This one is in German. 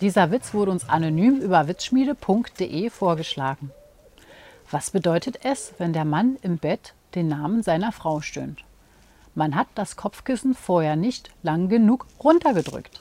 Dieser Witz wurde uns anonym über witzschmiede.de vorgeschlagen. Was bedeutet es, wenn der Mann im Bett den Namen seiner Frau stöhnt? Man hat das Kopfkissen vorher nicht lang genug runtergedrückt.